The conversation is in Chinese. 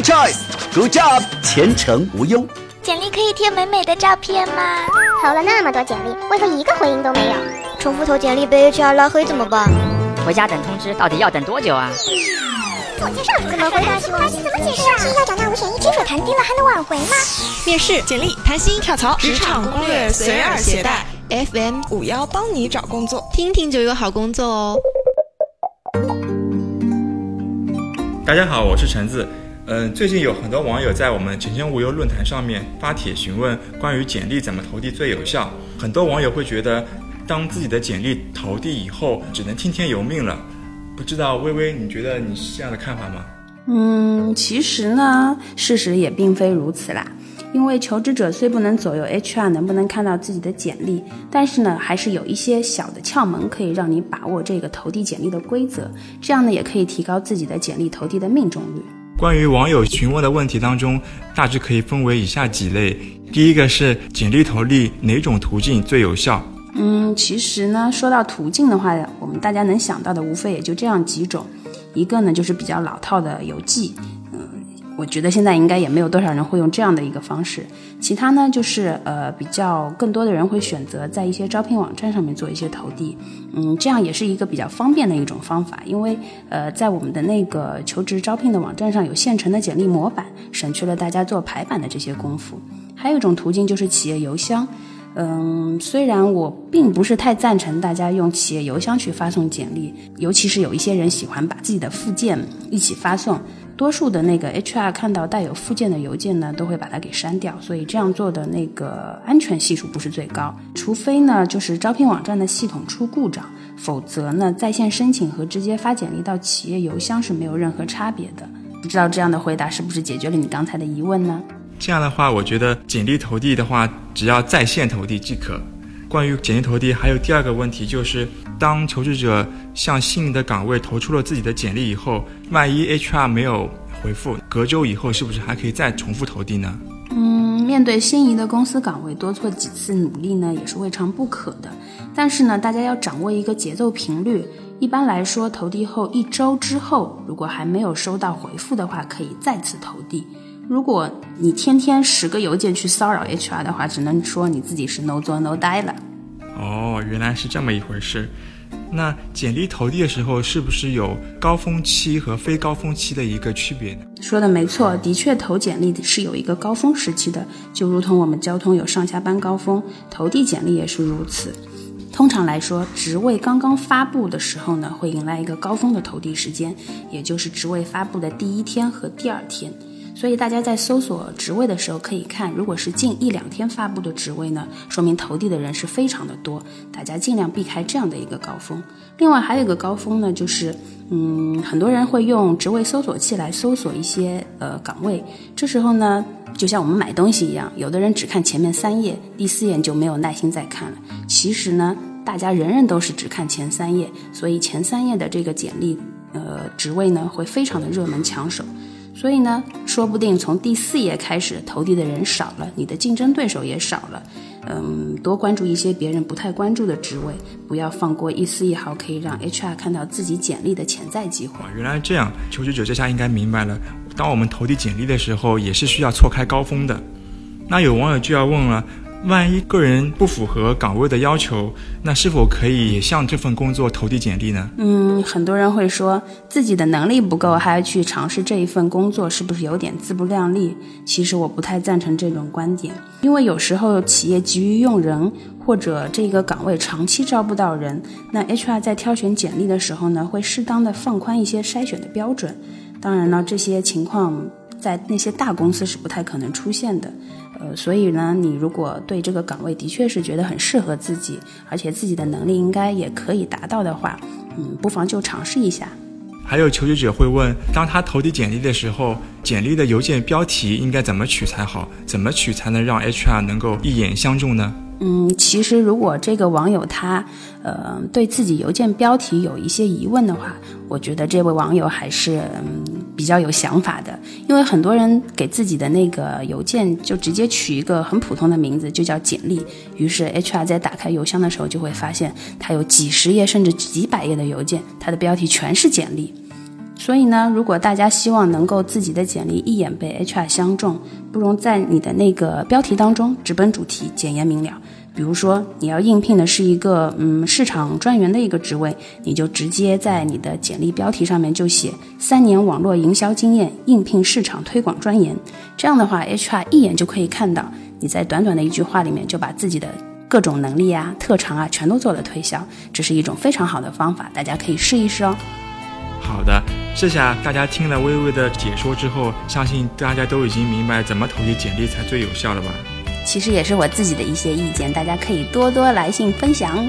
Good choice，Good job，前程无忧。简历可以贴美美的照片吗？投了那么多简历，为何一个回应都没有？重复投简历被 HR 拉黑怎么办？回家等通知，到底要等多久啊？自我介绍怎么回答？怎么解释啊？是要缴纳五险一金？水谈低了还能挽回吗？面试、简历、谈薪、跳槽、职场攻略随耳携带，FM 五幺帮你找工作，听听就有好工作哦。大家好，我是橙子。嗯，最近有很多网友在我们前程无忧论坛上面发帖询问关于简历怎么投递最有效。很多网友会觉得，当自己的简历投递以后，只能听天由命了。不知道微微，你觉得你是这样的看法吗？嗯，其实呢，事实也并非如此啦。因为求职者虽不能左右 HR 能不能看到自己的简历，但是呢，还是有一些小的窍门可以让你把握这个投递简历的规则，这样呢，也可以提高自己的简历投递的命中率。关于网友询问的问题当中，大致可以分为以下几类。第一个是简历投递哪种途径最有效？嗯，其实呢，说到途径的话，我们大家能想到的无非也就这样几种，一个呢就是比较老套的邮寄。我觉得现在应该也没有多少人会用这样的一个方式。其他呢，就是呃，比较更多的人会选择在一些招聘网站上面做一些投递，嗯，这样也是一个比较方便的一种方法。因为呃，在我们的那个求职招聘的网站上有现成的简历模板，省去了大家做排版的这些功夫。还有一种途径就是企业邮箱，嗯，虽然我并不是太赞成大家用企业邮箱去发送简历，尤其是有一些人喜欢把自己的附件一起发送。多数的那个 HR 看到带有附件的邮件呢，都会把它给删掉，所以这样做的那个安全系数不是最高。除非呢，就是招聘网站的系统出故障，否则呢，在线申请和直接发简历到企业邮箱是没有任何差别的。不知道这样的回答是不是解决了你刚才的疑问呢？这样的话，我觉得简历投递的话，只要在线投递即可。关于简历投递，还有第二个问题就是，当求职者向心仪的岗位投出了自己的简历以后，万一 HR 没有回复，隔周以后是不是还可以再重复投递呢？嗯，面对心仪的公司岗位，多做几次努力呢，也是未尝不可的。但是呢，大家要掌握一个节奏频率。一般来说，投递后一周之后，如果还没有收到回复的话，可以再次投递。如果你天天十个邮件去骚扰 HR 的话，只能说你自己是 no 做 no die 了。哦，原来是这么一回事。那简历投递的时候，是不是有高峰期和非高峰期的一个区别呢？说的没错，的确投简历是有一个高峰时期的，就如同我们交通有上下班高峰，投递简历也是如此。通常来说，职位刚刚发布的时候呢，会迎来一个高峰的投递时间，也就是职位发布的第一天和第二天。所以大家在搜索职位的时候，可以看，如果是近一两天发布的职位呢，说明投递的人是非常的多，大家尽量避开这样的一个高峰。另外还有一个高峰呢，就是，嗯，很多人会用职位搜索器来搜索一些呃岗位，这时候呢，就像我们买东西一样，有的人只看前面三页，第四页就没有耐心再看了。其实呢，大家人人都是只看前三页，所以前三页的这个简历，呃，职位呢会非常的热门抢手。所以呢，说不定从第四页开始投递的人少了，你的竞争对手也少了。嗯，多关注一些别人不太关注的职位，不要放过一丝一毫可以让 HR 看到自己简历的潜在机会。原来这样，求职者这下应该明白了，当我们投递简历的时候，也是需要错开高峰的。那有网友就要问了。万一个人不符合岗位的要求，那是否可以向这份工作投递简历呢？嗯，很多人会说自己的能力不够，还要去尝试这一份工作，是不是有点自不量力？其实我不太赞成这种观点，因为有时候企业急于用人，或者这个岗位长期招不到人，那 HR 在挑选简历的时候呢，会适当的放宽一些筛选的标准。当然了，这些情况在那些大公司是不太可能出现的。呃，所以呢，你如果对这个岗位的确是觉得很适合自己，而且自己的能力应该也可以达到的话，嗯，不妨就尝试一下。还有求职者会问，当他投递简历的时候，简历的邮件标题应该怎么取才好？怎么取才能让 HR 能够一眼相中呢？嗯，其实如果这个网友他，呃，对自己邮件标题有一些疑问的话，我觉得这位网友还是嗯比较有想法的，因为很多人给自己的那个邮件就直接取一个很普通的名字，就叫简历。于是 HR 在打开邮箱的时候就会发现，他有几十页甚至几百页的邮件，它的标题全是简历。所以呢，如果大家希望能够自己的简历一眼被 HR 相中，不如在你的那个标题当中直奔主题，简言明了。比如说，你要应聘的是一个嗯市场专员的一个职位，你就直接在你的简历标题上面就写三年网络营销经验，应聘市场推广专员。这样的话，HR 一眼就可以看到你在短短的一句话里面就把自己的各种能力啊、特长啊全都做了推销。这是一种非常好的方法，大家可以试一试哦。好的，这下大家听了微微的解说之后，相信大家都已经明白怎么投递简历才最有效了吧？其实也是我自己的一些意见，大家可以多多来信分享。